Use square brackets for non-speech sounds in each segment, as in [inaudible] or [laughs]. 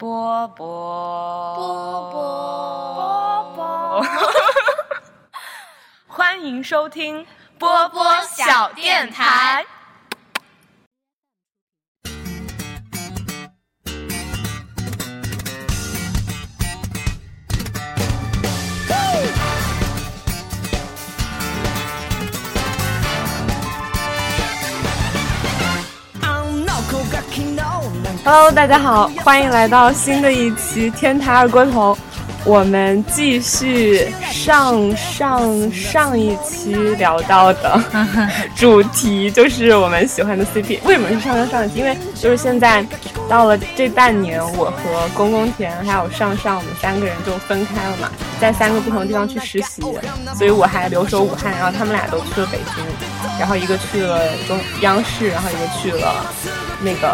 波波波波波，[laughs] 欢迎收听波波小电台。Hello，大家好，欢迎来到新的一期天台二锅头。我们继续上上上一期聊到的 [laughs] 主题，就是我们喜欢的 CP。为什么是上上上一期？因为就是现在到了这半年，我和公公田还有上上，我们三个人就分开了嘛，在三个不同的地方去实习，所以我还留守武汉，然后他们俩都去了北京，然后一个去了中央视，然后一个去了那个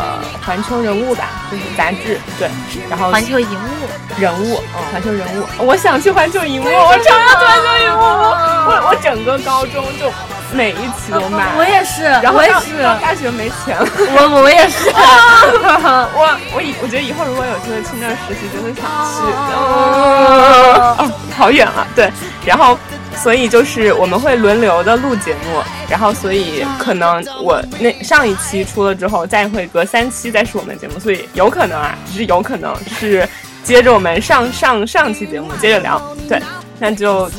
环球人物吧，就是杂志，对，然后环球荧幕人物，嗯，环球人物，我想去环球荧幕，[laughs] 我超要去环球荧幕，我我整个高中就每一期都 [laughs] 买，我也是，然后到我也是，大学没钱了，我我也是，[laughs] 我我以我觉得以后如果有机会去那儿实习，真的想去，哦。哦，好远啊，对，然后。所以就是我们会轮流的录节目，然后所以可能我那上一期出了之后，再会隔三期再是我们节目，所以有可能啊，只是有可能是接着我们上上上期节目接着聊，对，那就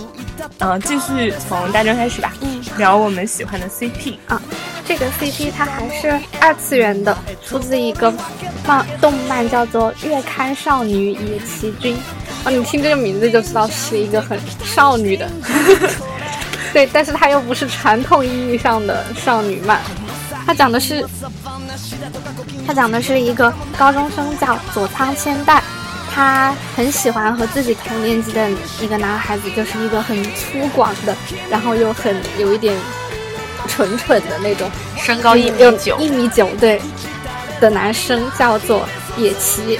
嗯、继续从大正开始吧，聊我们喜欢的 CP 啊，这个 CP 它还是二次元的，出自一个漫动漫叫做《月刊少女野崎君》。啊，你听这个名字就知道是一个很少女的，[laughs] 对，但是它又不是传统意义上的少女漫，它讲的是，它讲的是一个高中生叫佐仓千代，他很喜欢和自己同年级的一个男孩子，就是一个很粗犷的，然后又很有一点蠢蠢的那种，身高一米有九，一米九对的男生叫做野崎，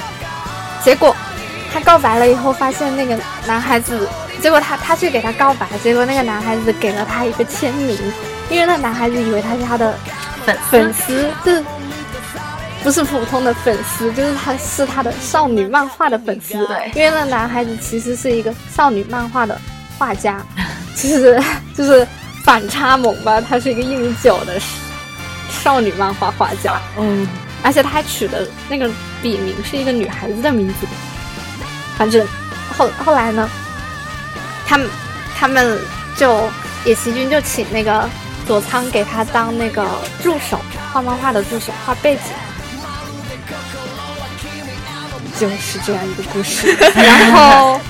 结果他告白了以后，发现那个男孩子，结果他他去给他告白，结果那个男孩子给了他一个签名，因为那男孩子以为他是他的粉粉丝，就是不是普通的粉丝，就是他是他的少女漫画的粉丝。对。因为那男孩子其实是一个少女漫画的画家，其 [laughs] 实就是反差萌吧，他是一个一米九的少女漫画画家，嗯，而且他还取的那个笔名是一个女孩子的名字。反正后后来呢，他们他们就野崎君就请那个佐仓给他当那个助手，画漫画的助手，画背景。就是这样一个故事，[laughs] 然后，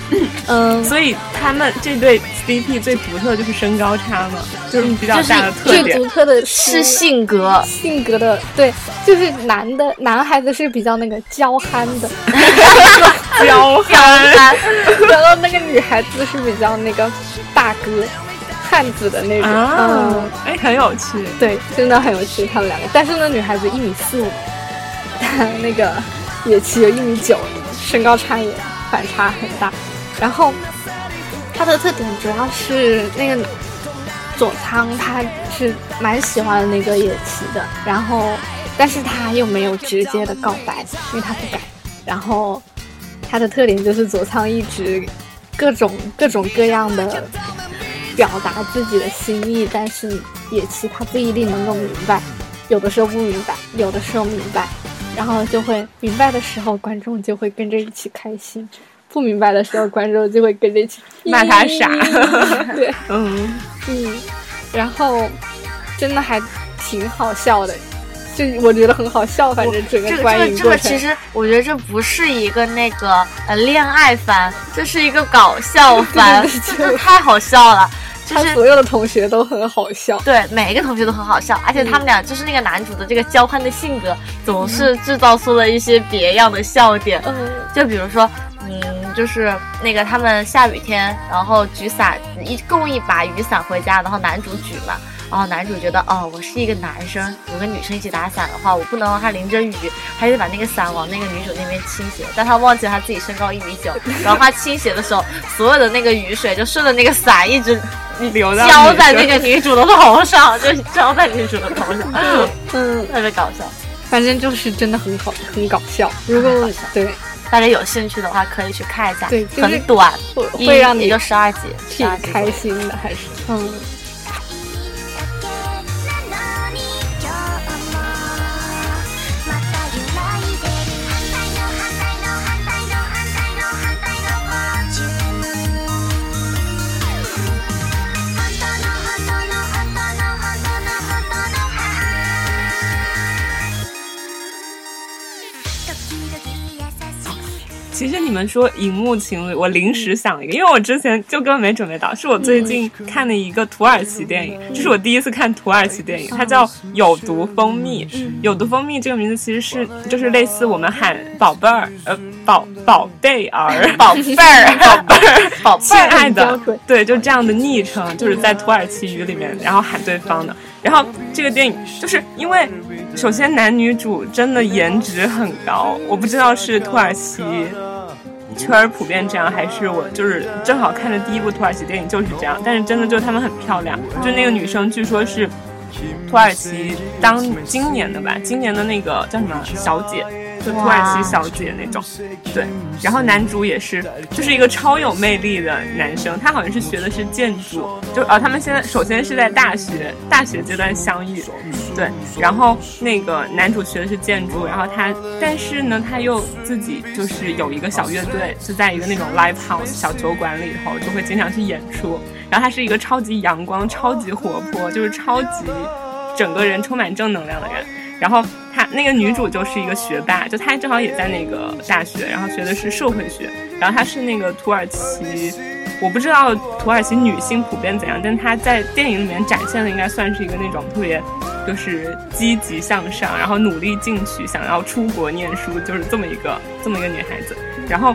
嗯，所以他们这对 CP 最独特就是身高差嘛，就是比较大的特最。独特的是性格，性格的，对，就是男的男孩子是比较那个娇憨的，[laughs] 彪悍，[laughs] 然后那个女孩子是比较那个大哥汉子的那种，啊嗯，，哎，很有趣。对，真的很有趣，他们两个。但是那女孩子一米四五，那个野崎有一米九，身高差也反差很大。然后他的特点主要是那个佐仓，他是蛮喜欢那个野崎的，然后但是他又没有直接的告白，因为他不敢。然后他的特点就是佐仓一直各种各种各样的表达自己的心意，但是野崎他不一定能够明白，有的时候不明白，有的时候明白，然后就会明白的时候，观众就会跟着一起开心；不明白的时候，观众就会跟着一起 [laughs] 骂他傻 [laughs] [laughs] 对，嗯，嗯，然后真的还挺好笑的，就我觉得很好笑，反正整个这个观这个这个。其实我觉得这不是一个那个呃恋爱番，这是一个搞笑番，[laughs] 对对对这这太好笑了，就是他所有的同学都很好笑，对每一个同学都很好笑，而且他们俩就是那个男主的这个娇憨的性格，总是制造出了一些别样的笑点。嗯，[laughs] 就比如说，嗯，就是那个他们下雨天，然后举伞一共一把雨伞回家，然后男主举嘛，然后男主觉得哦，我是一个男生，有个女生一起打伞的话，我不能让她淋着雨，还得把那个伞往那个女主那边倾斜。但他忘记了他自己身高一米九，然后他倾斜的时候，所有的那个雨水就顺着那个伞一直流到浇在那个女主的头上，就浇在女主的头上，[laughs] 嗯，特别搞笑。反正就是真的很好，很搞笑。如果对大家有兴趣的话可以去看一下，对就是很短，会会让你十二集，挺开心的，还是嗯。其实你们说荧幕情侣，我临时想了一个，因为我之前就根本没准备到，是我最近看的一个土耳其电影，这是我第一次看土耳其电影，它叫《有毒蜂蜜》。有毒蜂蜜这个名字其实是就是类似我们喊宝贝儿，呃，宝宝贝儿，宝贝儿，宝贝儿，宝贝儿亲爱的，对，就这样的昵称，就是在土耳其语里面，然后喊对方的。然后这个电影就是因为，首先男女主真的颜值很高，我不知道是土耳其圈儿普遍这样，还是我就是正好看的第一部土耳其电影就是这样。但是真的就她们很漂亮，就那个女生据说是土耳其当今年的吧，今年的那个叫什么小姐，就土耳其小姐那种。对，然后男主也是，就是一个超有魅力的男生，他好像是学的是建筑，就啊，他们现在首先是在大学大学阶段相遇，对，然后那个男主学的是建筑，然后他，但是呢，他又自己就是有一个小乐队，就在一个那种 live house 小酒馆里头，就会经常去演出，然后他是一个超级阳光、超级活泼，就是超级整个人充满正能量的人。然后她那个女主就是一个学霸，就她正好也在那个大学，然后学的是社会学，然后她是那个土耳其，我不知道土耳其女性普遍怎样，但她在电影里面展现的应该算是一个那种特别就是积极向上，然后努力进取，想要出国念书，就是这么一个这么一个女孩子，然后。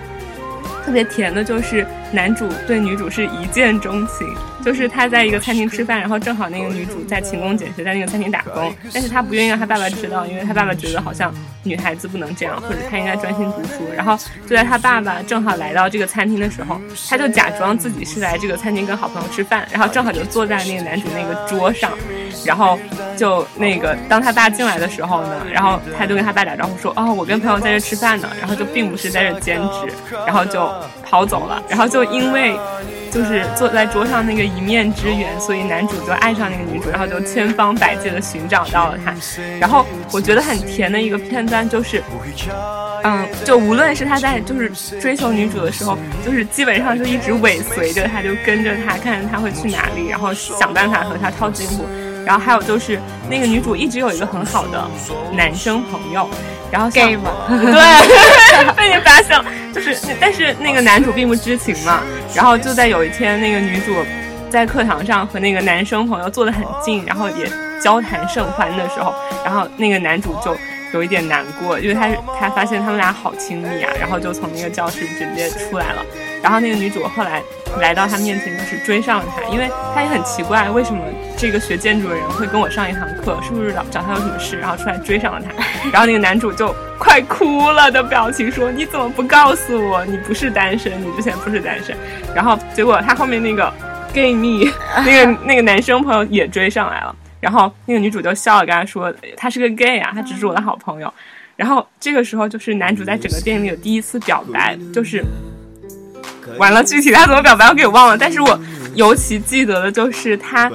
特别甜的就是男主对女主是一见钟情，就是他在一个餐厅吃饭，然后正好那个女主在勤工俭学，在那个餐厅打工，但是他不愿意让他爸爸知道，因为他爸爸觉得好像女孩子不能这样，或者他应该专心读书。然后就在他爸爸正好来到这个餐厅的时候，他就假装自己是来这个餐厅跟好朋友吃饭，然后正好就坐在那个男主那个桌上，然后就那个当他爸进来的时候呢，然后他就跟他爸打招呼说：“哦，我跟朋友在这吃饭呢。”然后就并不是在这兼职，然后就跑走了。然后就因为就是坐在桌上那个一面之缘，所以男主就爱上那个女主，然后就千方百计的寻找到了她。然后我觉得很甜的一个片段就是。嗯，就无论是他在就是追求女主的时候，就是基本上就一直尾随着她，就跟着她，看着她会去哪里，然后想办法和她套近乎。然后还有就是那个女主一直有一个很好的男生朋友，然后像 gay 嘛？[laughs] 对，[laughs] 被你发现了，就是但是那个男主并不知情嘛。然后就在有一天，那个女主在课堂上和那个男生朋友坐得很近，然后也交谈甚欢的时候，然后那个男主就。有一点难过，因为他他发现他们俩好亲密啊，然后就从那个教室直接出来了。然后那个女主后来来到他面前，就是追上了他，因为他也很奇怪，为什么这个学建筑的人会跟我上一堂课，是不是找找他有什么事，然后出来追上了他。[laughs] 然后那个男主就快哭了的表情说：“你怎么不告诉我你不是单身？你之前不是单身？”然后结果他后面那个 gay 蜜那个 [laughs] 那个男生朋友也追上来了。然后那个女主就笑了，跟他说：“他是个 gay 啊，他只是我的好朋友。”然后这个时候就是男主在整个电影里有第一次表白，就是完了，具体他怎么表白我给忘了，但是我尤其记得的就是他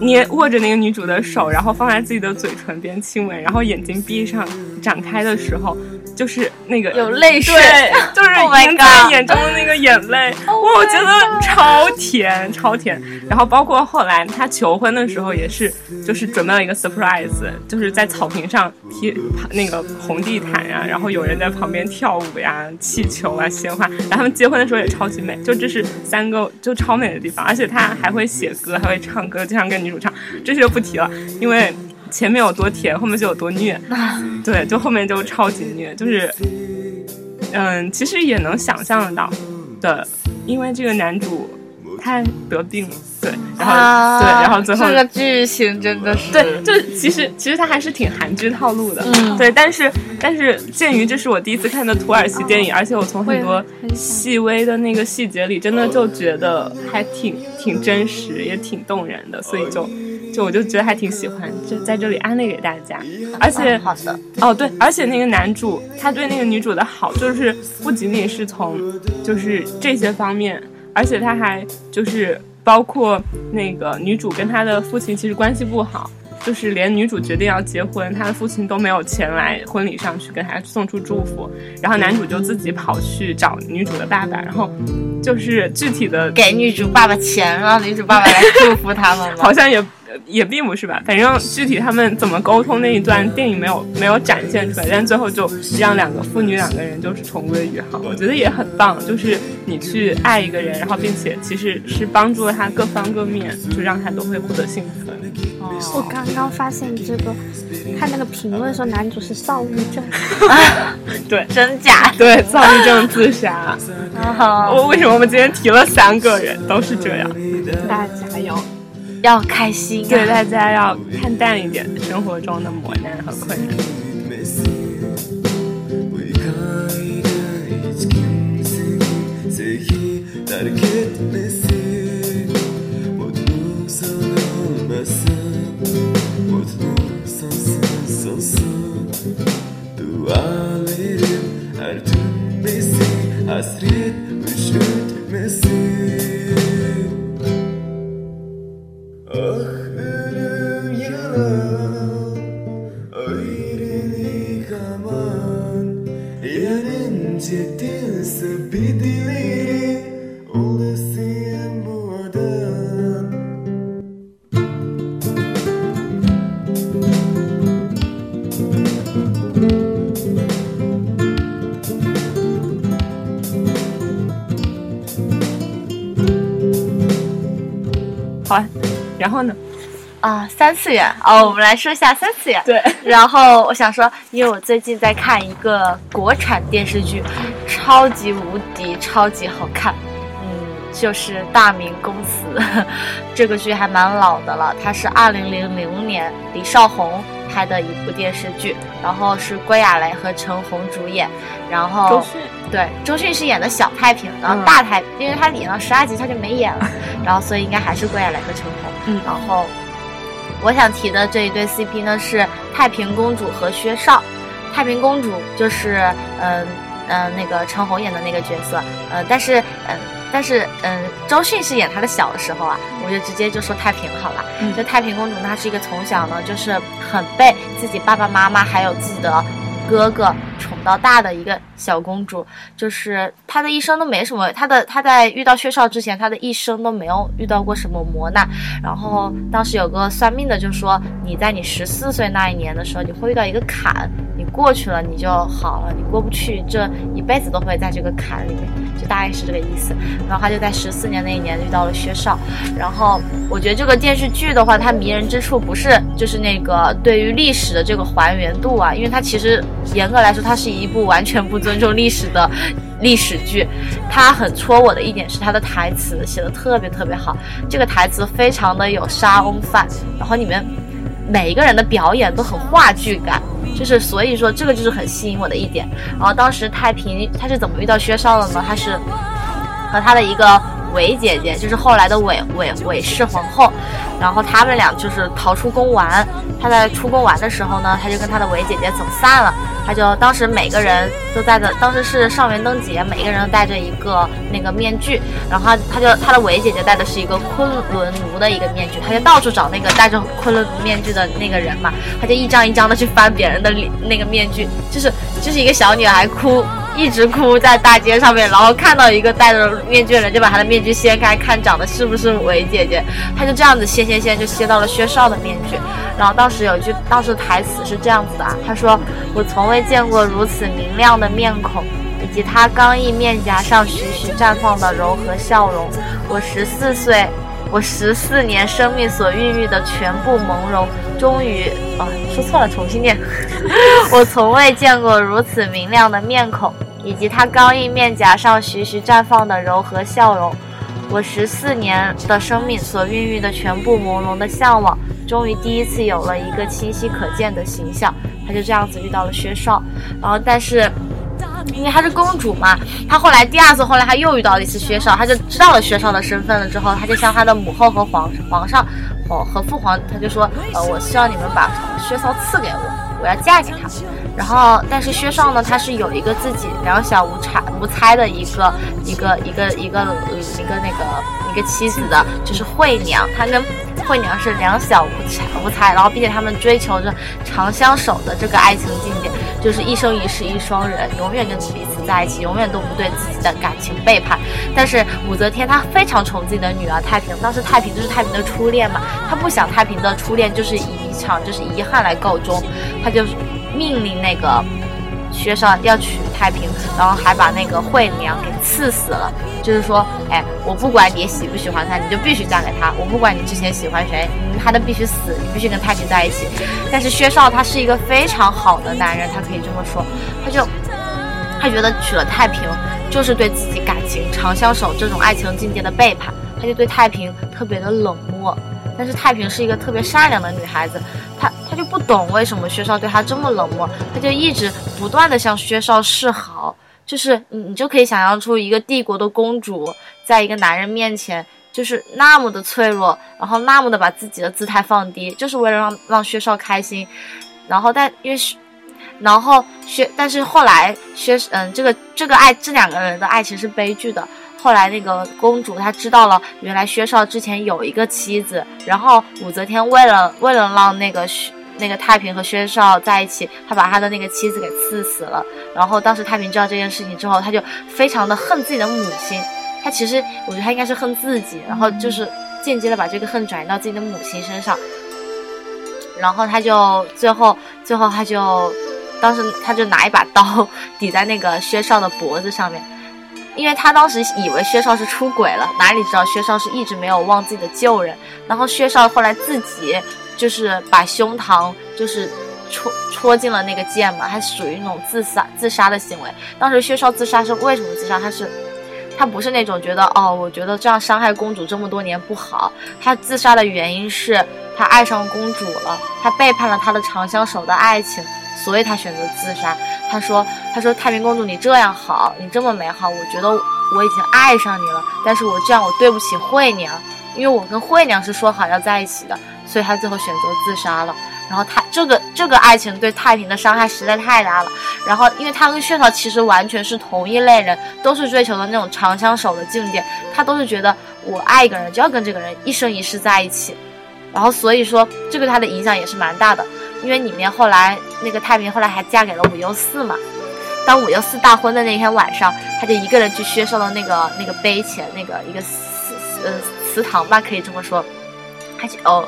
捏握着那个女主的手，然后放在自己的嘴唇边亲吻，然后眼睛闭上展开的时候，就是那个有泪水对，就是 [laughs] Oh 盈在眼中的那个眼泪，Oh 哇，我觉得超甜，超甜。然后包括后来他求婚的时候也是，就是准备了一个 surprise，就是在草坪上贴那个红地毯呀、然后有人在旁边跳舞呀、气球啊、鲜花。然后他们结婚的时候也超级美，就这是三个就超美的地方，而且他还会写歌，还会唱歌，经常跟女主唱，这些就不提了，因为。前面有多甜，后面就有多虐，[laughs] 对，就后面就超级虐，就是，嗯，其实也能想象得到的，因为这个男主他得病了，对，然后、啊对，然后最后这个剧情真的是对，就其实其实他还是挺韩剧套路的，嗯。对，但是但是鉴于这是我第一次看的土耳其电影，而且我从很多细微的那个细节里，真的就觉得还挺挺真实，也挺动人的，所以就就我就觉得还挺喜欢，就在这里安利给大家。而且嗯好的，哦对，而且那个男主他对那个女主的好，就是不仅仅是从就是这些方面，而且他还就是包括那个女主跟她的父亲其实关系不好。就是连女主决定要结婚，她的父亲都没有前来婚礼上去给她送出祝福，然后男主就自己跑去找女主的爸爸，然后就是具体的给女主爸爸钱，让女主爸爸来祝福他们好？像也也并不是吧，反正具体他们怎么沟通那一段电影没有没有展现出来，但最后就让两个父女两个人就是重归于好，我觉得也很棒。就是你去爱一个人，然后并且其实是帮助了他各方各面，就让他都会获得幸福。我刚刚发现这个，看那个评论说男主是躁郁症，[laughs] 对真假？对，躁郁症自杀。啊 [laughs] 我为什么我们今天提了三个人都是这样？大家！要开心、啊。对大家要看淡一点生活中的磨难和困难。Hiç 然后呢？啊，三次元哦，我们来说一下三次元。对，[laughs] 然后我想说，因为我最近在看一个国产电视剧，超级无敌超级好看，嗯，就是《大明宫词》。[laughs] 这个剧还蛮老的了，它是二零零零年李少红拍的一部电视剧，然后是郭亚蕾和陈红主演，然后周迅对，周迅是演的小太平，然后嗯大太，因为她演了十二集她就没演了，然后所以应该还是郭亚蕾和陈红。嗯然后我想提的这一对 CP 呢是太平公主和薛少。太平公主就是嗯嗯、呃那个陈红演的那个角色，呃，但是嗯。但是，嗯，周迅是演她的小的时候啊，我就直接就说太平好了。嗯就太平公主呢，她是一个从小呢就是很被自己爸爸妈妈还有自己的哥哥宠到大的一个小公主，就是她的一生都没什么，她的她在遇到薛少之前，她的一生都没有遇到过什么磨难。然后当时有个算命的就说，你在你十四岁那一年的时候，你会遇到一个坎，你过去了你就好了，你过不去，这一辈子都会在这个坎里面，就大概是这个意思。然后她就在十四年那一年遇到了薛少，然后我觉得这个电视剧的话，它迷人之处不是就是那个对于历史的这个还原度啊，因为它其实严格来说，它是一部完全不尊重历史的历史剧。它很戳我的一点是它的台词写的特别特别好，这个台词非常的有沙翁范，然后里面每一个人的表演都很话剧感。就是所以说这个就是很吸引我的一点。然后当时太平他是怎么遇到薛少的呢？他是和他的一个韦姐姐，就是后来的韦韦韦氏皇后，然后他们俩就是逃出宫玩。她在出宫玩的时候呢，她就跟她的韦姐姐走散了。她就当时每个人都戴着，当时是上元灯节，每个人都戴着一个那个面具，然后她她就她的韦姐姐戴的是一个昆仑奴的一个面具，她就到处找那个戴着昆仑奴面具的那个人嘛，她就一张一张的去翻别人的脸那个面具，就是就是一个小女孩哭。一直哭在大街上面，然后看到一个戴着面具的人，就把他的面具掀开，看长得是不是韦姐姐。他就这样子掀掀掀，就掀到了薛少的面具。然后当时有一句，当时台词是这样子的啊，他说：“我从未见过如此明亮的面孔，以及他刚毅面颊上徐徐绽放的柔和笑容。我十四岁。”我十四年生命所孕育的全部朦胧，终于啊，说错了，重新念。[laughs] 我从未见过如此明亮的面孔，以及他刚毅面颊上徐徐绽放的柔和笑容。我十四年的生命所孕育的全部朦胧的向往，终于第一次有了一个清晰可见的形象。他就这样子遇到了薛少，然后但是。因为她是公主嘛，她后来第二次，后来她又遇到了一次薛少，她就知道了薛少的身份了之后，她就向她的母后和皇皇上哦，和父皇她就说，呃，我希望你们把薛少赐给我，我要嫁给他。然后，但是薛少呢，他是有一个自己两小无差无猜的一个一个一个一个呃一个那个一个妻子的，就是惠娘，他跟惠娘是两小无猜无猜，然后并且他们追求着长相守的这个爱情境界，就是一生一世一双人，永远跟彼此在一起，永远都不对自己的感情背叛。但是武则天她非常宠自己的女儿太平，当时太平就是太平的初恋嘛，她不想太平的初恋就是以一场就是遗憾来告终，她就命令那个薛少要娶太平，然后还把那个惠娘给赐死了。就是说，哎，我不管你喜不喜欢他，你就必须嫁给他。我不管你之前喜欢谁，他都必须死，你必须跟太平在一起。但是薛少他是一个非常好的男人，他可以这么说，他就他觉得娶了太平就是对自己感情长相守这种爱情境界的背叛，他就对太平特别的冷漠。但是太平是一个特别善良的女孩子，她她就不懂为什么薛少对她这么冷漠，她就一直不断的向薛少示好，就是你你就可以想象出一个帝国的公主，在一个男人面前就是那么的脆弱，然后那么的把自己的姿态放低，就是为了让让薛少开心，然后但因为。然后薛，但是后来薛，嗯，这个这个爱这两个人的爱情是悲剧的。后来那个公主她知道了，原来薛少之前有一个妻子，然后武则天为了为了让那个薛那个太平和薛少在一起，她把他的那个妻子给赐死了。然后当时太平知道这件事情之后，他就非常的恨自己的母亲。他其实我觉得他应该是恨自己，然后就是间接的把这个恨转移到自己的母亲身上。然后他就最后最后他就当时他就拿一把刀 [laughs] 抵在那个薛少的脖子上面，因为他当时以为薛少是出轨了，哪里知道薛少是一直没有忘自己的旧人。然后薛少后来自己就是把胸膛就是戳戳进了那个剑嘛，还属于那种自杀自杀的行为。当时薛少自杀是为什么自杀？他是他不是那种觉得哦，我觉得这样伤害公主这么多年不好。他自杀的原因是他爱上公主了，他背叛了他的长相守的爱情，所以他选择自杀。他说：“他说太平公主，你这样好，你这么美好，我觉得我已经爱上你了。但是我这样我对不起惠娘，因为我跟惠娘是说好要在一起的，所以他最后选择自杀了。然后他这个这个爱情对太平的伤害实在太大了。然后因为他跟薛少其实完全是同一类人，都是追求的那种长相守的境界，他都是觉得我爱一个人就要跟这个人一生一世在一起。然后所以说这个他的影响也是蛮大的，因为里面后来那个太平后来还嫁给了武攸嗣嘛。当武攸嗣大婚的那天晚上，他就一个人去薛少的那个那个碑前那个一个祠呃祠堂吧，可以这么说。他就哦，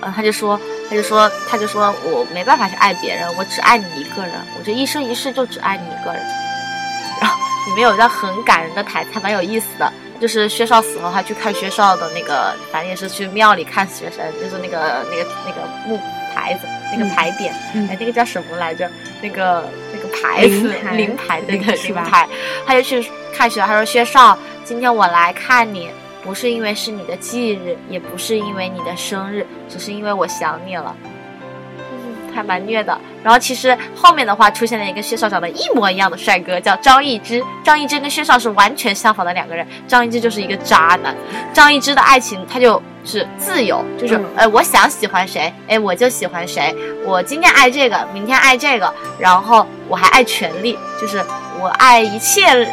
呃，他就说他就说他就说我没办法去爱别人，我只爱你一个人，我这一生一世就只爱你一个人。[laughs] 然后里面有一段很感人的台词，还蛮有意思的。就是薛少死后，他去看薛少的那个，反正也是去庙里看学生，就是那个那个那个木牌子，那个牌匾，嗯哎，那个叫什么来着？那个那个牌子灵牌那个，灵牌。他就去看薛少，他说薛少，今天我来看你，不是因为是你的忌日，也不是因为你的生日，只是因为我想你了。嗯，还蛮虐的。然后其实后面的话出现了一个薛少长得一模一样的帅哥，叫张易之。张易之跟薛少是完全相仿的两个人。张易之就是一个渣男。张易之的爱情他就是自由，就是、嗯呃，我想喜欢谁，哎，我就喜欢谁。我今天爱这个，明天爱这个，然后我还爱权力，就是我爱一切。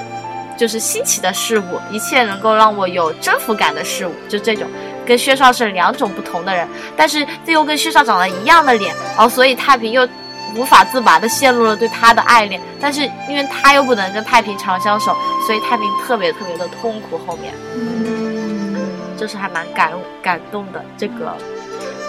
就是新奇的事物，一切能够让我有征服感的事物，就这种，跟薛少是两种不同的人，但是这又跟薛少长得一样的脸，然后所以太平又无法自拔的陷入了对他的爱恋，但是因为他又不能跟太平长相守，所以太平特别特别的痛苦。后面，嗯，就是还蛮感感动的，这个，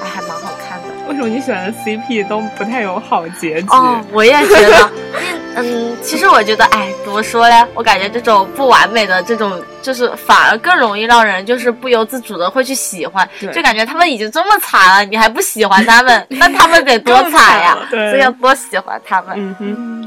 哎，还蛮好看的。为什么你喜欢的 CP 都不太有好结局？哦，我也觉得，[laughs] 嗯，其实我觉得，哎，怎么说呢？我感觉这种不完美的这种，就是反而更容易让人就是不由自主的会去喜欢，对就感觉他们已经这么惨了，你还不喜欢他们，[laughs] 那他们得多惨呀！对所以要多喜欢他们。嗯哼。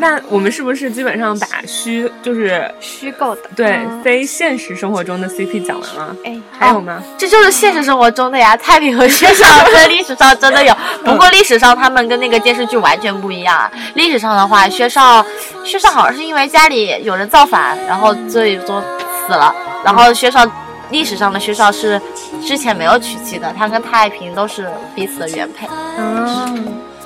那我们是不是基本上把虚就是虚构的。对、嗯非现实生活中的 CP 讲完了？哎，还有吗？这就是现实生活中的呀，太平和薛少在历史上真的有，不过历史上他们跟那个电视剧完全不一样啊。历史上的话，薛少，薛少好像是因为家里有人造反，然后所以说死了，然后薛少历史上的薛少是之前没有娶妻的，他跟太平都是彼此的原配。啊，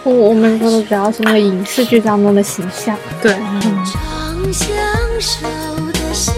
我我们说的主要是那个影视剧当中的形象。对，常相守的是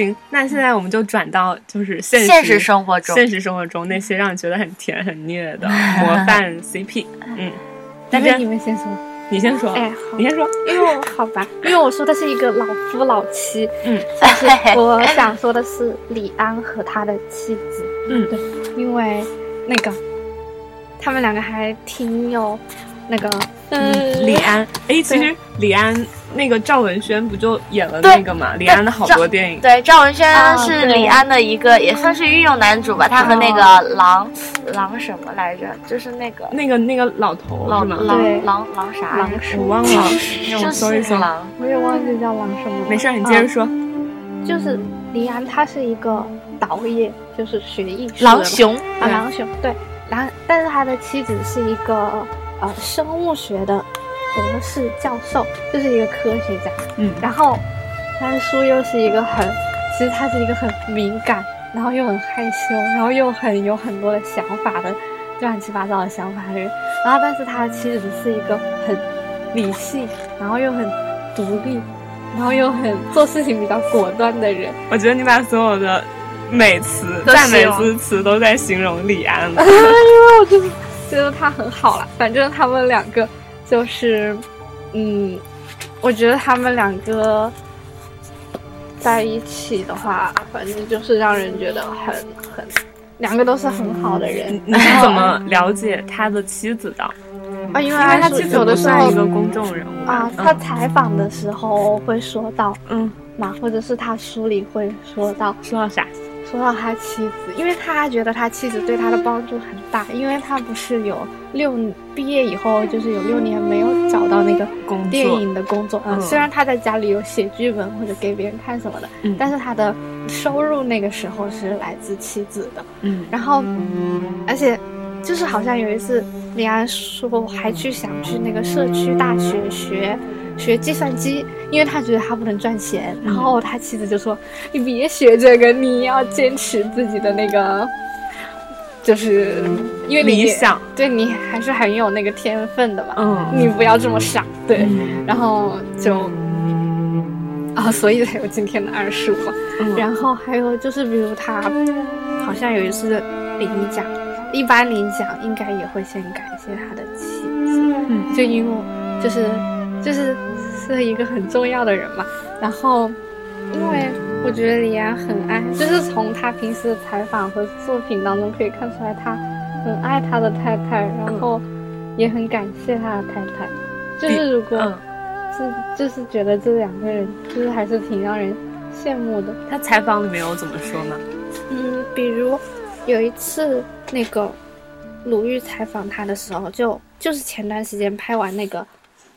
行，那现在我们就转到就是现实现实生活中现实生活中那些让你觉得很甜很虐的 [laughs] 模范 CP。嗯，但那你们先说。你先说，哎，好你先说。因为我好吧，因为我说的是一个老夫老妻，嗯，但是 [laughs] 我想说的是李安和他的妻子，嗯对，因为那个他们两个还挺有那个，嗯，李安，哎，其实李安那个赵文轩不就演了那个嘛？李安的好多电影，对，赵文轩啊是李安的一个，也算是御用男主吧。他和那个狼狼什么来着？就是那个那个那个老头狼是吗？对狼狼狼啥狼？我忘了，让我就搜一搜。狼。我也忘记叫狼什么。没事儿，你接着说。就是李安他是一个导演，就是学艺术的嘛狼熊啊，对狼熊对，然后但是他的妻子是一个呃生物学的博士教授，就是一个科学家。嗯然后他的书又是一个很，其实他是一个很敏感，然后又很害羞，然后又很有很多的想法的乱七八糟的想法的人。然后但是他的妻子是一个很理性，然后又很独立，然后又很做事情比较果断的人。我觉得你把所有的美词、赞美之词都在形容李安了。[laughs] 我就觉得他很好了。反正他们两个就是，嗯，我觉得他们两个在一起的话，反正就是让人觉得很很，两个都是很好的人你。你是怎么了解他的妻子的？啊？因为他他妻子有的时候不算一个公众人物啊，他采访的时候会说到嗯，嘛，或者是他书里会说到说到啥？说到他妻子，因为他觉得他妻子对他的帮助很大，因为他不是有六毕业以后就是有六年没有找到那个工电影的工作，嗯，嗯虽然他在家里有写剧本或者给别人看什么的，嗯但是他的收入那个时候是来自妻子的，嗯然后而且就是好像有一次李安说还去想去那个社区大学学。学计算机，因为他觉得他不能赚钱，然后他妻子就说：“你别学这个，你要坚持自己的那个，就是因为你理想，对你还是很有那个天分的嘛，嗯你不要这么傻。”对，嗯然后就啊，所以才有今天的二十五。然后还有就是，比如他好像有一次领奖，一般领奖应该也会先感谢他的妻子，嗯。就因为就是就是是一个很重要的人嘛。然后，因为我觉得李安很爱，就是从他平时的采访和作品当中可以看出来，他很爱他的太太，然后也很感谢他的太太。就是如果嗯，是就是觉得这两个人就是还是挺让人羡慕的。他采访里面有怎么说吗？嗯，比如有一次那个鲁豫采访他的时候，就就是前段时间拍完那个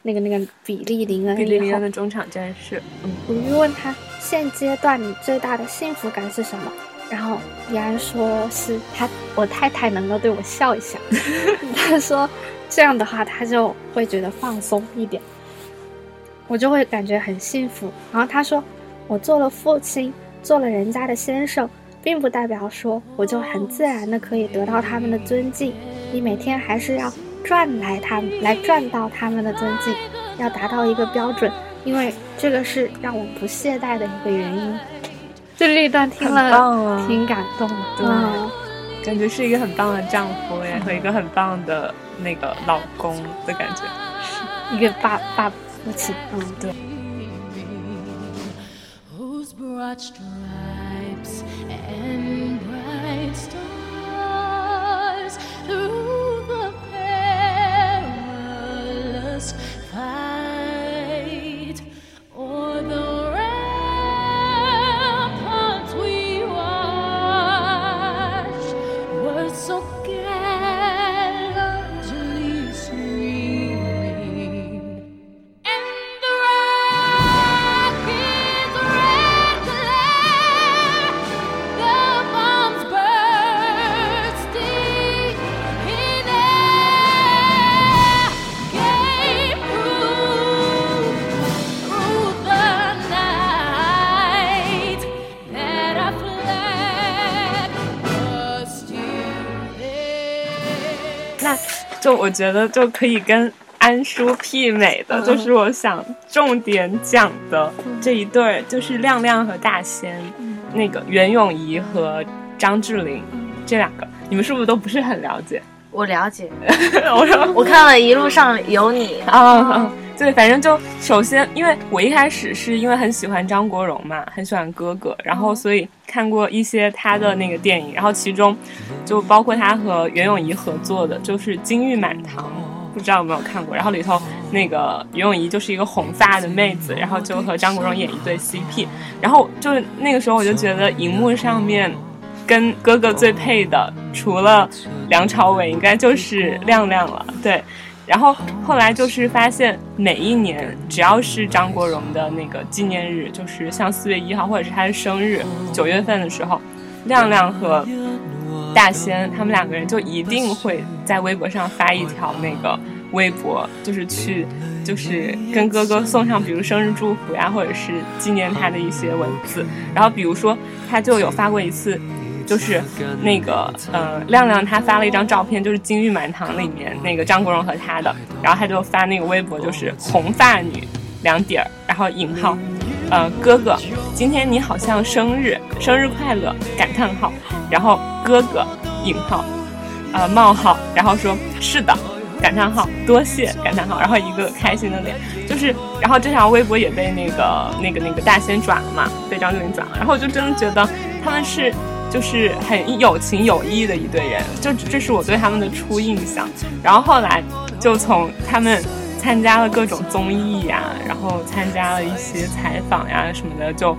那个那个比利林恩比利，林恩的中场战士，嗯鲁豫问他现阶段你最大的幸福感是什么？然后李安说是他我太太能够对我笑一下，[laughs] 他说这样的话他就会觉得放松一点，我就会感觉很幸福。然后他说我做了父亲，做了人家的先生，并不代表说我就很自然的可以得到他们的尊敬，你每天还是要赚来他们来赚到他们的尊敬，要达到一个标准。因为这个是让我不懈怠的一个原因。就这一段听了啊挺感动的，对嗯感觉是一个很棒的丈夫耶，和一个很棒的那个老公的感觉。一个爸爸父亲，嗯，对。我觉得就可以跟安叔媲美的，就是我想重点讲的这一对儿，就是亮亮和大仙，那个袁咏仪和张智霖这两个，你们是不是都不是很了解？我了解，我 [laughs] 说我看了一路上有你，啊，[laughs] 对，反正就首先，因为我一开始是因为很喜欢张国荣嘛，很喜欢哥哥，然后所以看过一些他的那个电影，然后其中就包括他和袁咏仪合作的，就是《金玉满堂》，不知道有没有看过？然后里头那个袁咏仪就是一个红发的妹子，然后就和张国荣演一对 CP，然后就是那个时候我就觉得荧幕上面。跟哥哥最配的，除了梁朝伟，应该就是亮亮了。对，然后后来就是发现，每一年只要是张国荣的那个纪念日，就是像四月一号或者是他的生日，九月份的时候，亮亮和大仙他们两个人就一定会在微博上发一条那个微博，就是去就是跟哥哥送上，比如生日祝福呀，或者是纪念他的一些文字。然后比如说，他就有发过一次。就是那个呃，亮亮他发了一张照片，就是《金玉满堂》里面那个张国荣和他的，然后他就发那个微博，就是红发女两点儿，然后引号，呃，哥哥，今天你好像生日，生日快乐感叹号，然后哥哥引号，呃冒号，然后说是的感叹号，多谢感叹号，然后一个开心的脸，就是，然后这条微博也被那个那个那个大仙转了嘛，被张智霖转了，然后我就真的觉得他们是。就是很有情有义的一对人，就这是我对他们的初印象。然后后来就从他们参加了各种综艺呀，然后参加了一些采访呀什么的，就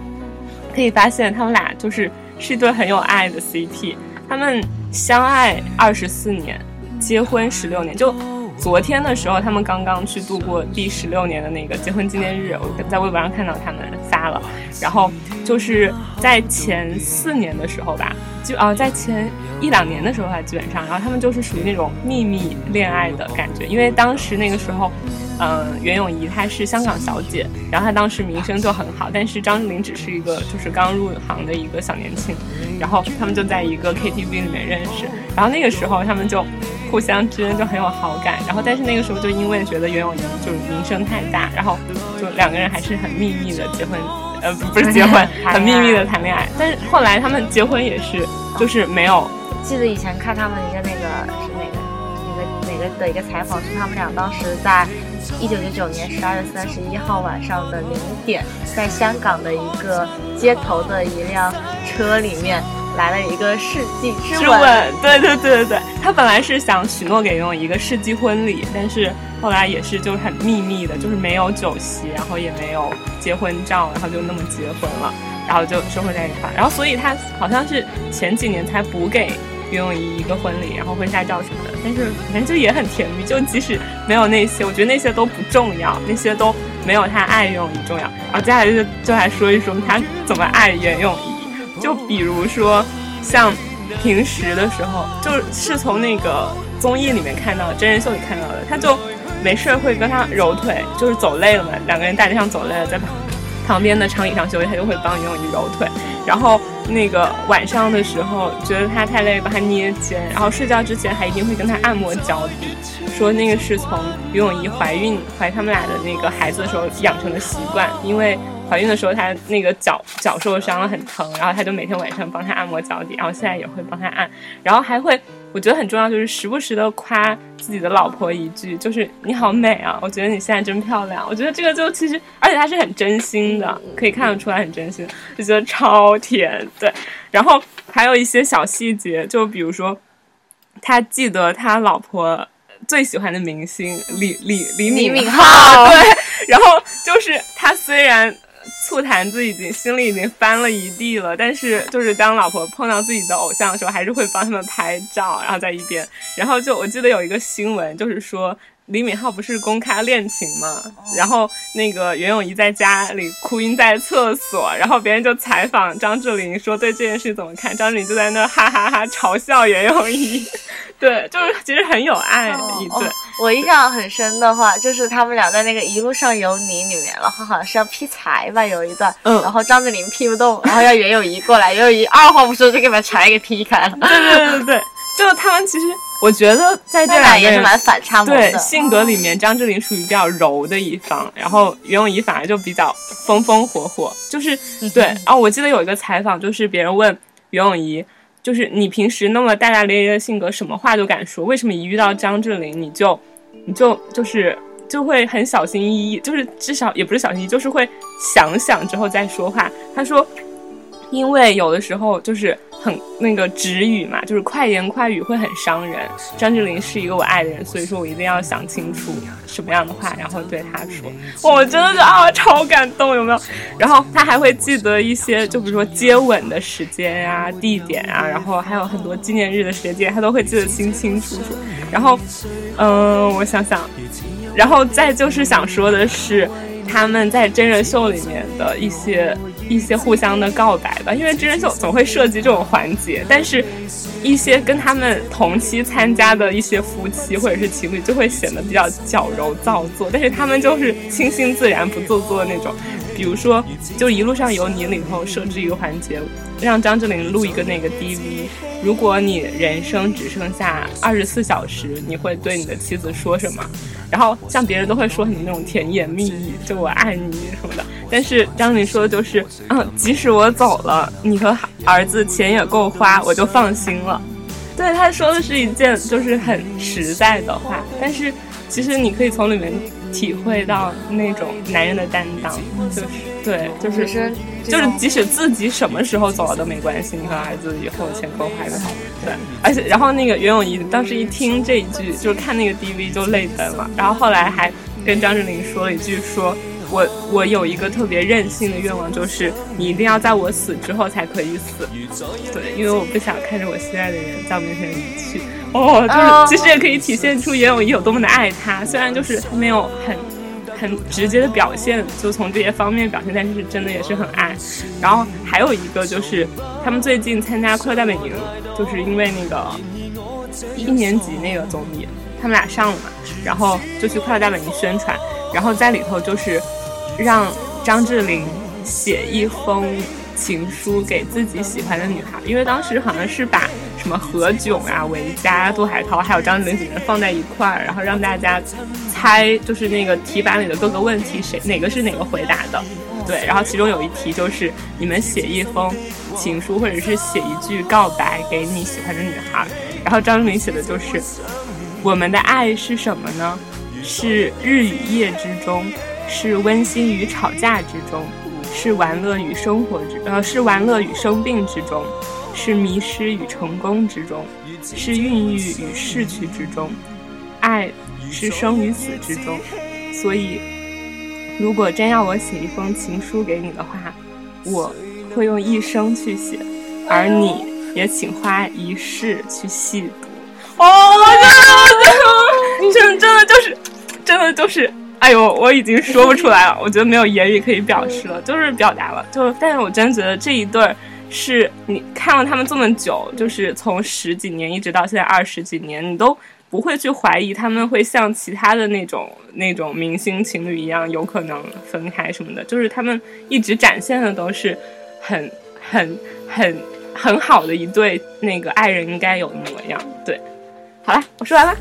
可以发现他们俩就是是一对很有爱的 CP。他们相爱二十四年，结婚十六年。就昨天的时候，他们刚刚去度过第十六年的那个结婚纪念日，我在微博上看到他们发了。然后就是在前四年的时候吧，就啊、在前一两年的时候吧，基本上，然后他们就是属于那种秘密恋爱的感觉，因为当时那个时候。嗯，袁咏仪她是香港小姐，然后她当时名声就很好，但是张智霖只是一个就是刚入行的一个小年轻，然后他们就在一个 KTV 里面认识，然后那个时候他们就互相之间就很有好感，然后但是那个时候就因为觉得袁咏仪就名声太大，然后就两个人还是很秘密的结婚，呃不不是结婚，很秘密的谈恋爱，但是后来他们结婚也是就是没有，记得以前看他们一个那个是哪个哪个哪个的一个采访，是他们俩当时在一九九九年十二月三十一号晚上的零点，在香港的一个街头的一辆车里面来了一个世纪。之吻，对对对对对，他本来是想许诺给袁咏仪一个世纪婚礼，但是后来也是就是很秘密的，就是没有酒席，然后也没有结婚照，然后就那么结婚了，然后就生活在一块儿，然后所以他好像是前几年才补给袁咏仪一个婚礼，然后婚纱照什么的，但是反正就也很甜蜜，就即使没有那些，我觉得那些都不重要，那些都没有他爱袁咏仪重要。然后接下来就就来说一说他怎么爱袁咏仪，就比如说像平时的时候，就是从那个综艺里面看到的，真人秀里看到的，他就没事会跟他揉腿，就是走累了嘛，两个人大街上走累了，在旁旁边的长椅上休息，他就会帮袁咏仪揉腿，然后那个晚上的时候觉得他太累，帮他捏肩，然后睡觉之前还一定会跟他按摩脚底，说那个是从袁咏仪怀孕怀他们俩的那个孩子的时候养成的习惯，因为怀孕的时候她那个脚脚受伤了很疼，然后他就每天晚上帮她按摩脚底，然后现在也会帮她按，然后还会我觉得很重要就是时不时的夸自己的老婆一句，就是你好美啊，我觉得你现在真漂亮，我觉得这个就其实而且他是很真心的，可以看得出来很真心，就觉得超甜，对，然后还有一些小细节，就比如说他记得他老婆。最喜欢的明星李李李李敏镐 [laughs] 对，然后就是他虽然醋坛子已经心里已经翻了一地了，但是就是当老婆碰到自己的偶像的时候，还是会帮他们拍照，然后在一边，然后就我记得有一个新闻，就是说李敏镐不是公开恋情嘛，然后那个袁咏仪在家里哭晕在厕所，然后别人就采访张智霖说对这件事怎么看，张智霖就在那儿哈哈哈嘲笑袁咏仪，[laughs] 对，就是其实很有爱一对。哦我印象很深的话，就是他们俩在那个《一路上有你》里面，然后好像是要劈柴吧，有一段，嗯。然后张智霖劈不动，然后要袁咏仪过来，袁咏仪二话不说就给把柴给劈开了。对对对对对，就他们其实我觉得在这俩两个人也是蛮反差萌对。性格里面，张智霖属于比较柔的一方，然后袁咏仪反而就比较风风火火，就是对啊。我记得有一个采访，就是别人问袁咏仪，就是你平时那么大大咧咧的性格，什么话都敢说，为什么一遇到张智霖你就你就就是就会很小心翼翼，就是至少也不是小心翼翼，就是会想想之后再说话。他说，因为有的时候就是很那个直语嘛，就是快言快语会很伤人。张智霖是一个我爱的人，所以说我一定要想清楚什么样的话，然后对他说。我真的是啊，超感动，有没有？然后他还会记得一些，就比如说接吻的时间呀、地点啊，然后还有很多纪念日的时间，他都会记得清清楚楚。然后，嗯、我想想，然后再就是想说的是，他们在真人秀里面的一些一些互相的告白吧，因为真人秀总会涉及这种环节，但是一些跟他们同期参加的一些夫妻或者是情侣就会显得比较矫揉造作，但是他们就是清新自然不做作的那种。比如说，就一路上有你里头设置一个环节，让张智霖录一个那个 DV。如果你人生只剩下二十四小时，你会对你的妻子说什么？然后像别人都会说很多那种甜言蜜语，就我爱你什么的。但是张智霖说的就是，嗯，即使我走了，你和儿子钱也够花，我就放心了。对，他说的是一件就是很实在的话，但是其实你可以从里面体会到那种男人的担当，就是对，就是是就是即使自己什么时候走了都没关系，你和儿子以后前后还是好。对，而且然后那个袁咏仪当时一听这一句，就是看那个 DV 就泪奔了，然后后来还跟张智霖说了一句说。我我有一个特别任性的愿望，就是你一定要在我死之后才可以死。对，因为我不想看着我心爱的人在我面前离去。哦，哦就是其实也可以体现出袁咏仪有多么的爱他，虽然就是他没有很很直接的表现，就从这些方面表现，但是真的也是很爱。然后还有一个就是他们最近参加《快乐大本营》，就是因为那个一年级那个综艺，他们俩上了嘛，然后就去《快乐大本营》宣传，然后在里头就是让张智霖写一封情书给自己喜欢的女孩，因为当时好像是把什么何炅啊、维嘉、杜海涛还有张智霖几个人放在一块儿，然后让大家猜，就是那个题板里的各个问题谁哪个是哪个回答的。对，然后其中有一题就是你们写一封情书，或者是写一句告白给你喜欢的女孩。然后张智霖写的就是我们的爱是什么呢？是日与夜之中，是温馨与吵架之中，是玩乐与生活之呃是玩乐与生病之中，是迷失与成功之中，是孕育与逝去之中，爱是生与死之中。所以，如果真要我写一封情书给你的话，我会用一生去写，而你也请花一世去细读。哦，[laughs] 真的，真的真的就是，真的就是，哎呦，我已经说不出来了，我觉得没有言语可以表示了，就是表达了，就，但是我真觉得这一对儿是你看了他们这么久，就是从十几年一直到现在二十几年，你都不会去怀疑他们会像其他的那种那种明星情侣一样有可能分开什么的，就是他们一直展现的都是很很很很好的一对那个爱人应该有的模样。对，好了，我说完了。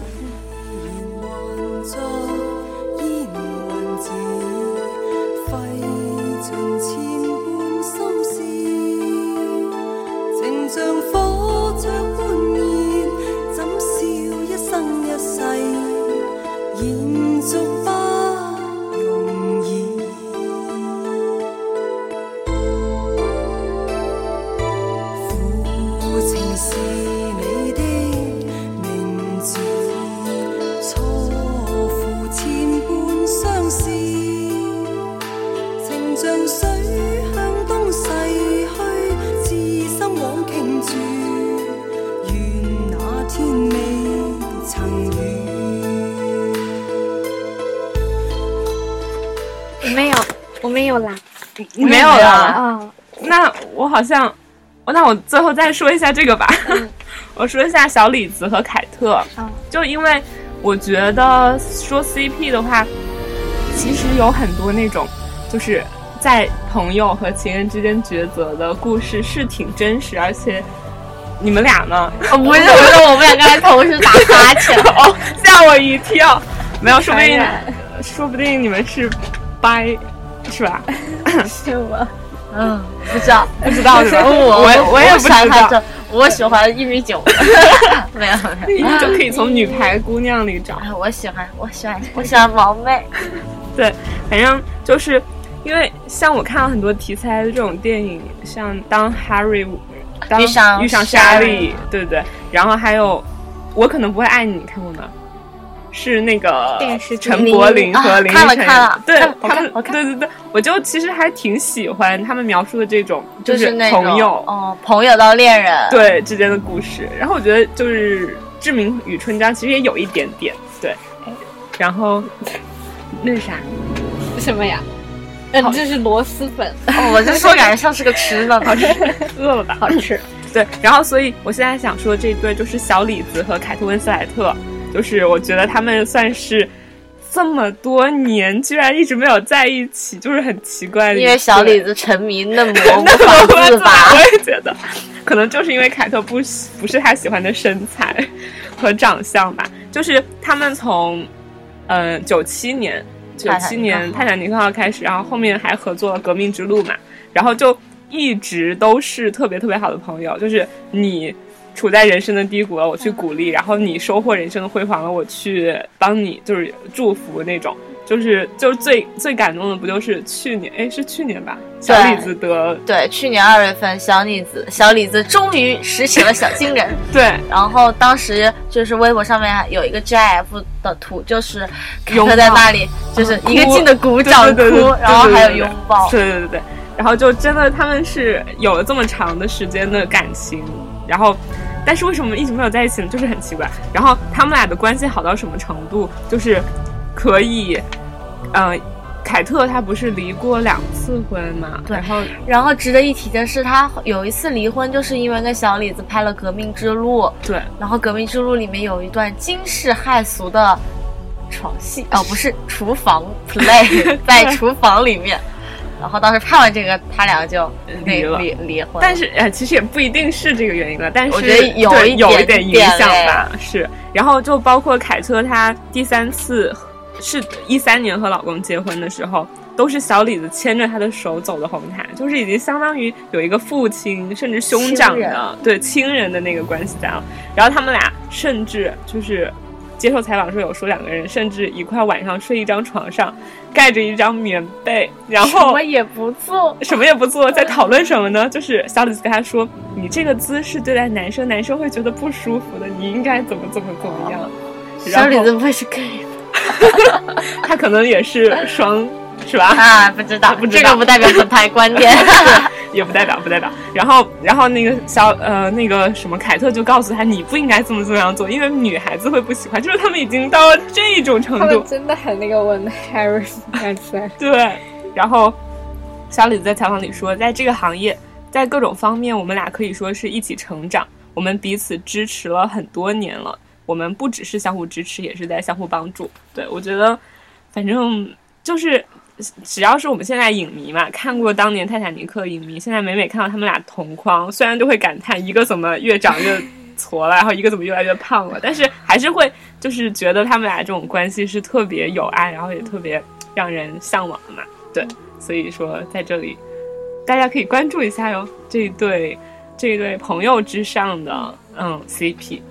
没有了？啊，那我好像，那我最后再说一下这个吧。[laughs] 我说一下小李子和凯特，嗯就因为我觉得说 CP 的话，其实有很多那种就是在朋友和情人之间抉择的故事是挺真实，而且你们俩呢？我不是不是，我们俩刚才同时打哈欠。[laughs] 哦，吓我一跳。没有，说不定说不定你们是掰，是吧？是吗？嗯，不知道，不知道是吧？我我我也不知道。喜欢这，我喜欢一米九。没有没有，就可以从女排姑娘里找。哎，我喜欢我喜欢我喜欢毛妹。[laughs] 对，反正就是因为像我看了很多题材的这种电影，像当 Harry 当遇上遇上 Sally 对不对？然后还有我可能不会爱你，你看过吗？是那个电视陈柏霖和林依看了晨看了对我他们看我看对对对，我就其实还挺喜欢他们描述的这种就是朋友哦，朋友到恋人。对之间的故事。然后我觉得就是《志明与春娇》其实也有一点点对，然后那是啥？什么呀？嗯，这是螺蛳粉，哦，我就说感觉像是个吃的，[laughs] 好吃。饿了吧？好吃。[laughs] 对，然后所以我现在想说这一对就是小李子和凯特温斯莱特，就是我觉得他们算是这么多年居然一直没有在一起，就是很奇怪的。因为小李子沉迷那 [laughs] 仿我字吧我。也觉得，可能就是因为凯特不喜不是他喜欢的身材和长相吧，就是他们从嗯九七年九七年泰坦尼克号开始，然后后面还合作了《革命之路》嘛，然后就一直都是特别特别好的朋友，就是你。处在人生的低谷了，我去鼓励；然后你收获人生的辉煌了，我去帮你，就是祝福那种。就是就是最最感动的，不就是去年？哎，是去年吧？小李子得对，去年二月份，小李子小李子终于实现了小金人。[laughs] 对然后当时就是微博上面有一个 GIF 的图，就是凯拥抱特在那里，就是一个劲的鼓掌哭然后还有拥抱。对对对对，然后就真的他们是有了这么长的时间的感情，然后，但是为什么一直没有在一起呢？就是很奇怪。然后他们俩的关系好到什么程度？就是可以，呃，凯特她不是离过两次婚嘛？对然后然后值得一提的是，他有一次离婚，就是因为跟小李子拍了《革命之路》，对然后《革命之路》里面有一段惊世骇俗的床戏，哦，不是厨房 play，[laughs] 在厨房里面。然后当时拍完这个，他俩就离了离离婚。但是呃，其实也不一定是这个原因了，但是我觉得有对一点有一点影响吧，是。然后就包括凯特，她第三次是一三年和老公结婚的时候，都是小李子牵着她的手走的红毯，就是已经相当于有一个父亲甚至兄长的对亲人的那个关系在了。然后他们俩甚至就是。接受采访时候有说，两个人甚至一块晚上睡一张床上，盖着一张棉被，然后什么也不做，什么也不做，在讨论什么呢？就是小李子跟他说：“你这个姿势对待男生，男生会觉得不舒服的，你应该怎么怎么怎么样。”小李子不会是 gay [laughs] 他可能也是双，是吧？啊？不知道，不知道这个不代表本台观点。[laughs] 也不代表，不代表。然后，然后那个小呃那个什么凯特就告诉他，你不应该这么这样做，因为女孩子会不喜欢。就是他们已经到了这种程度他们，真的很那个问 Harry 感觉对，然后小李子在采访里说，在这个行业，在各种方面，我们俩可以说是一起成长，我们彼此支持了很多年了。我们不只是相互支持，也是在相互帮助。对我觉得，反正就是只要是我们现在影迷嘛，看过当年《泰坦尼克》的影迷，现在每每看到他们俩同框，虽然就会感叹一个怎么越长越矬了，然后一个怎么越来越胖了，但是还是会就是觉得他们俩这种关系是特别有爱，然后也特别让人向往的嘛。对，所以说在这里大家可以关注一下哟，这一对这一对朋友之上的嗯 CP。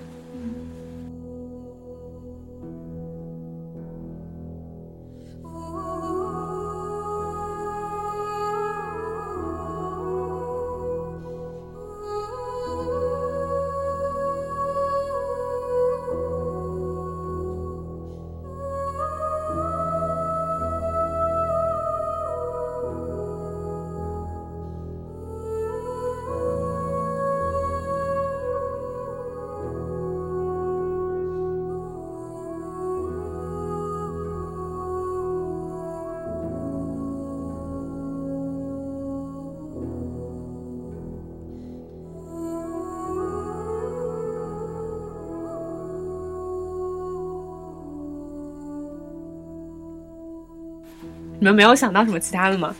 你们没有想到什么其他的吗？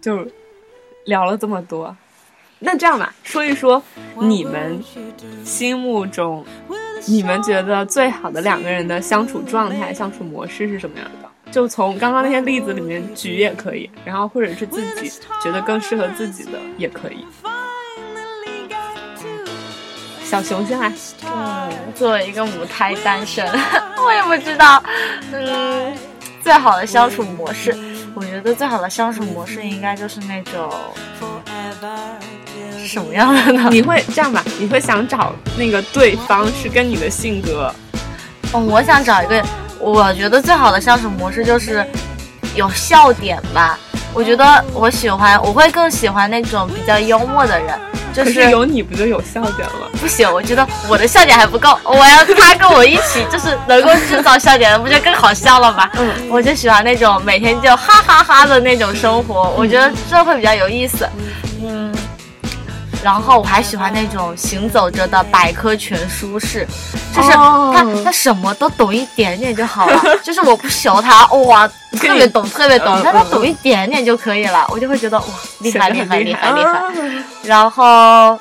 就聊了这么多，那这样吧，说一说你们心目中，你们觉得最好的两个人的相处状态、相处模式是什么样的？就从刚刚那些例子里面举也可以，然后或者是自己觉得更适合自己的也可以。小熊先来，嗯，作为一个母胎单身，[laughs] 我也不知道，嗯，最好的相处模式，我觉得最好的相处模式应该就是那种什么样的呢？你会这样吧？你会想找那个对方是跟你的性格，哦，我想找一个，我觉得最好的相处模式就是有笑点吧。我觉得我喜欢，我会更喜欢那种比较幽默的人，就可是有你不就有笑点了？[laughs] 不行，我觉得我的笑点还不够，我要他跟我一起，就是能够制造笑点，不就更好笑了吗？嗯，我就喜欢那种每天就哈哈哈的那种生活，我觉得这会比较有意思。嗯，然后我还喜欢那种行走着的百科全书式，就是哦。他他什么都懂一点点就好了，[laughs] 就是我不求他哇特别懂特别懂，嗯但他嗯懂一点点就可以了，我就会觉得哇厉害厉害厉害厉害。[laughs] 啊。然后，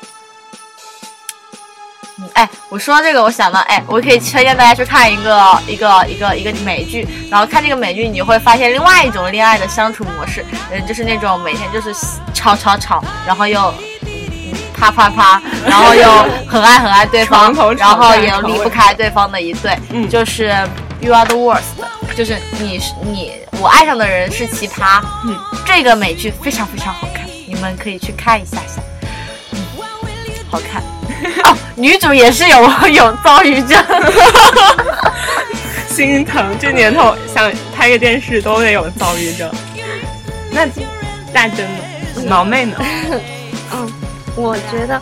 嗯哎，我说这个，我想到，哎，我可以推荐大家去看一个一个一个一个美剧，然后看这个美剧，你就会发现另外一种恋爱的相处模式，嗯，就是那种每天就是吵吵吵，然后又。嗯啪啪啪，[laughs] 然后又很爱很爱对方然后也离不开对方的一对，嗯就是 You are the worst，就是你是你我爱上的人是奇葩，嗯，这个美剧非常非常好看，你们可以去看一下下。嗯，好看。[laughs] 哦，女主也是有 [laughs] 有躁郁症，心疼。这年头想拍个电视都得有躁郁症。那大真呢？老妹呢？嗯，我觉得，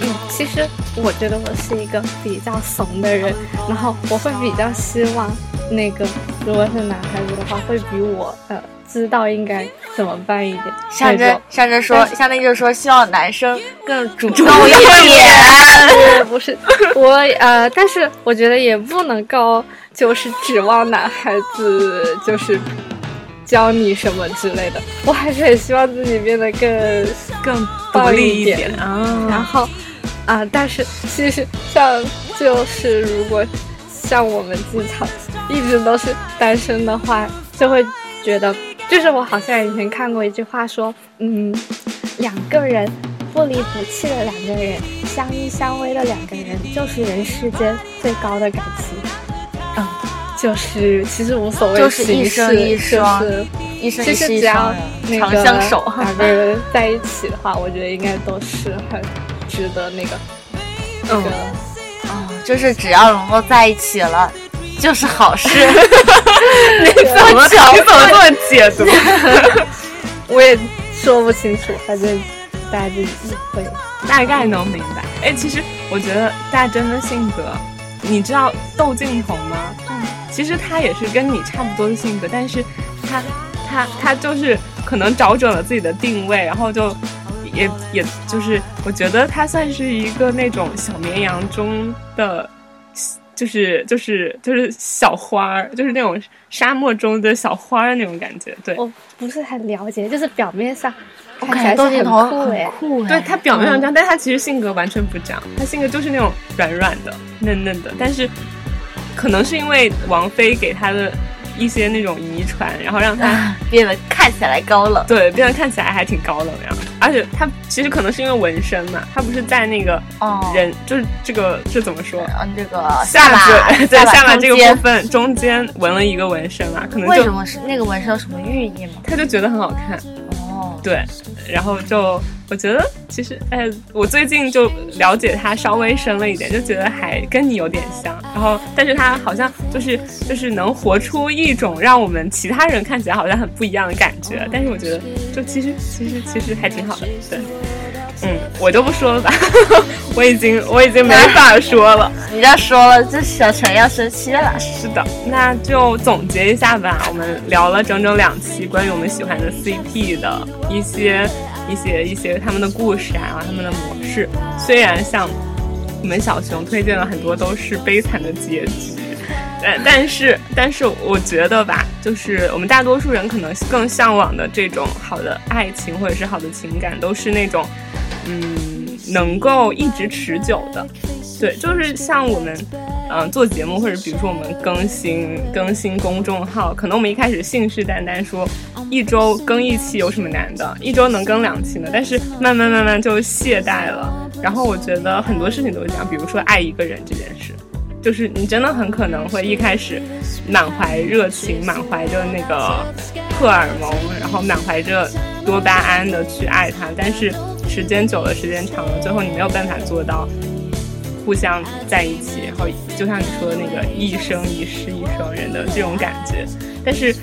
嗯，其实我觉得我是一个比较怂的人，然后我会比较希望那个如果是男孩子的话，会比我呃知道应该怎么办一点。向着那种向着说，向着就是说，希望男生更主动动一点。[laughs] 不是我呃，但是我觉得也不能够就是指望男孩子就是教你什么之类的，我还是很希望自己变得更更独立一点然啊。后啊、但是其实像就是如果像我们经常一直都是单身的话，就会觉得，就是我好像以前看过一句话说，嗯，两个人不离不弃的两个人，相依相偎的两个人，就是人世间最高的感情。嗯，就是其实无所谓就是一生一双就是一生其一世一实只要双人，长那个相守。两个人在一起的话，我觉得应该都是很值得那个那个。哦，就是只要能够在一起了，就是好事。[laughs] 你怎么你怎么这么解读？[laughs] 我也说不清楚，反正大家自己体会。大概能明白。哎，其实我觉得大真的性格，你知道窦靖童吗？嗯，其实他也是跟你差不多的性格，但是他他他就是可能找准了自己的定位，然后就也也就是我觉得他算是一个那种小绵羊中的。就是就是就是小花儿，就是那种沙漠中的小花儿那种感觉，对。我不是很了解，就是表面上我看起来很很酷哎，酷哎，对他表面上这样，但他其实性格完全不这样，他性格就是那种软软的、嫩嫩的，但是可能是因为王菲给他的一些那种遗传，然后让他啊变得看起来高冷。对变得看起来还挺高冷的样子，而且他其实可能是因为纹身嘛，他不是在那个哦人、就是这个这怎么说？嗯，这个下巴嘴 [laughs] 对下巴这个部分中间纹了一个纹身嘛，可能为什么是那个纹身有什么寓意吗？他就觉得很好看，哦，对，然后就我觉得其实，哎，我最近就了解他稍微深了一点，就觉得还跟你有点像。然后，但是他好像就是就是能活出一种让我们其他人看起来好像很不一样的感觉。但是我觉得，就其实其实其实还挺好的，对。嗯，我就不说了吧，[laughs] 我已经我已经没法说了。[laughs] 你这说了，这小陈要生气了。是的，那就总结一下吧。我们聊了整整两期关于我们喜欢的 CP 的一些、一些、一些他们的故事啊，然后他们的模式。虽然像我们小熊推荐了很多都是悲惨的结局，但但是但是我觉得吧，就是我们大多数人可能更向往的这种好的爱情或者是好的情感，都是那种嗯，能够一直持久的。对，就是像我们，嗯、做节目或者比如说我们更新更新公众号，可能我们一开始信誓旦旦说一周更一期有什么难的，一周能更两期呢，但是慢慢慢慢就懈怠了。然后我觉得很多事情都是这样，比如说爱一个人这件事，就是你真的很可能会一开始满怀热情，满怀着那个荷尔蒙，然后满怀着多巴胺的去爱他，但是时间久了，时间长了，最后你没有办法做到互相在一起，然后就像你说的那个一生一世一生人的这种感觉。但是，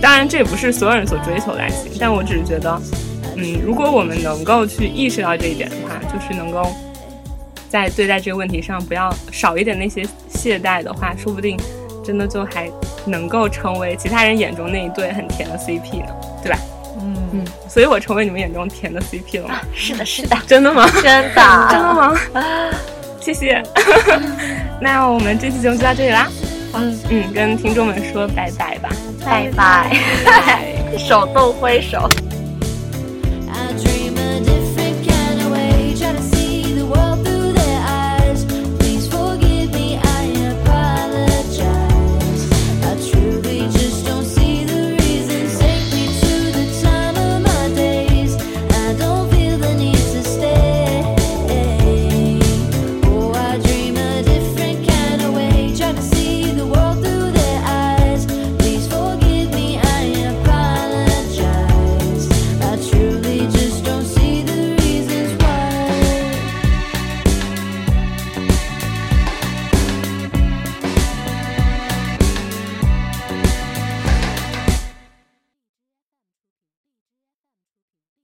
当然这也不是所有人所追求的爱情，但我只是觉得，嗯，如果我们能够去意识到这一点的话，就是能够在对待这个问题上不要少一点那些懈怠的话，说不定真的就还能够成为其他人眼中那一对很甜的 CP 呢，对吧？嗯，嗯，所以我成为你们眼中甜的 CP 了吗？是的，是的，[laughs] 真的吗？[laughs] 真的真的的，吗？[laughs] 谢谢。那我们这期节目就到这里啦。嗯嗯，跟听众们说拜拜吧。拜拜，手动挥手。